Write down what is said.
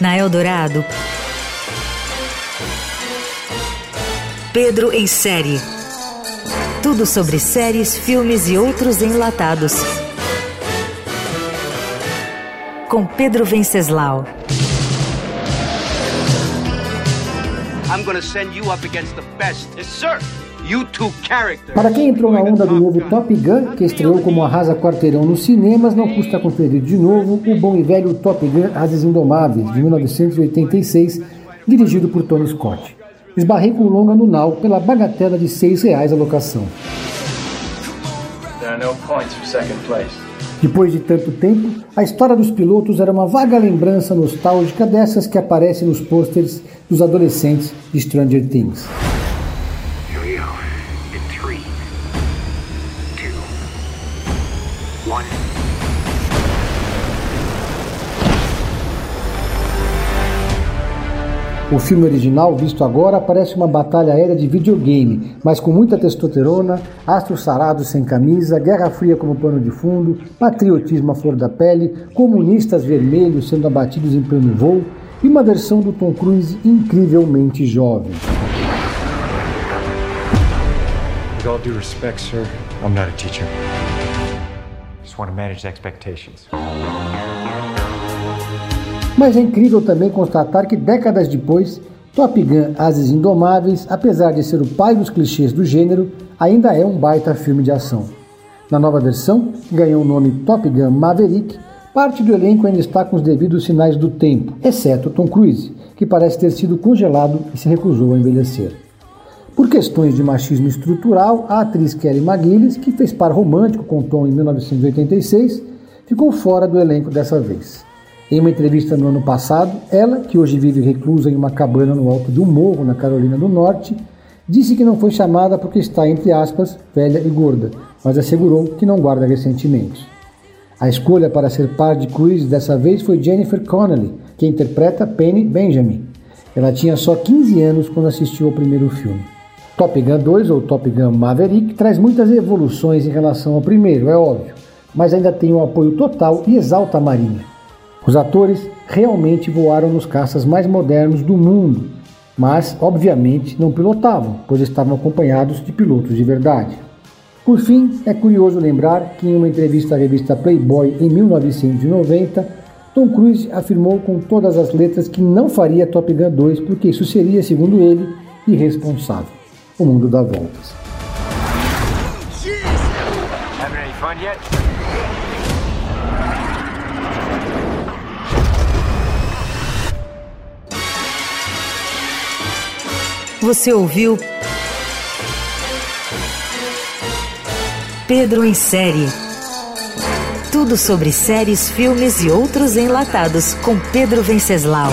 Na Eldorado, Pedro em série. Tudo sobre séries, filmes e outros enlatados. Com Pedro Venceslau. I'm gonna send you up against the best. Yes, sir. Para quem entrou na onda do novo Top Gun, que estreou como arrasa quarteirão nos cinemas, não custa conferir de novo o bom e velho Top Gun Asas Indomáveis, de 1986, dirigido por Tony Scott. Esbarrei com longa no Now pela bagatela de 6 reais a locação. There are no points for second place. Depois de tanto tempo, a história dos pilotos era uma vaga lembrança nostálgica dessas que aparecem nos pôsteres dos adolescentes de Stranger Things. One. O filme original, visto agora, parece uma batalha aérea de videogame, mas com muita testosterona, astros sarados sem camisa, guerra fria como pano de fundo, patriotismo à flor da pele, comunistas vermelhos sendo abatidos em pleno voo e uma versão do Tom Cruise incrivelmente jovem. With all due respect, sir, I'm not a teacher. Want to manage expectations. Mas é incrível também constatar que décadas depois, Top Gun Ases Indomáveis, apesar de ser o pai dos clichês do gênero, ainda é um baita filme de ação. Na nova versão, que ganhou o nome Top Gun Maverick, parte do elenco ainda está com os devidos sinais do tempo, exceto Tom Cruise, que parece ter sido congelado e se recusou a envelhecer. Por questões de machismo estrutural, a atriz Kelly McGillis, que fez par romântico com Tom em 1986, ficou fora do elenco dessa vez. Em uma entrevista no ano passado, ela, que hoje vive reclusa em uma cabana no alto de um morro na Carolina do Norte, disse que não foi chamada porque está, entre aspas, velha e gorda, mas assegurou que não guarda ressentimentos. A escolha para ser par de Cruise dessa vez foi Jennifer Connelly, que interpreta Penny Benjamin. Ela tinha só 15 anos quando assistiu ao primeiro filme. Top Gun 2, ou Top Gun Maverick, traz muitas evoluções em relação ao primeiro, é óbvio, mas ainda tem um apoio total e exalta a Marinha. Os atores realmente voaram nos caças mais modernos do mundo, mas obviamente não pilotavam, pois estavam acompanhados de pilotos de verdade. Por fim, é curioso lembrar que em uma entrevista à revista Playboy em 1990, Tom Cruise afirmou com todas as letras que não faria Top Gun 2 porque isso seria, segundo ele, irresponsável. O mundo dá voltas. Você ouviu Pedro em série. Tudo sobre séries, filmes e outros enlatados com Pedro Venceslau.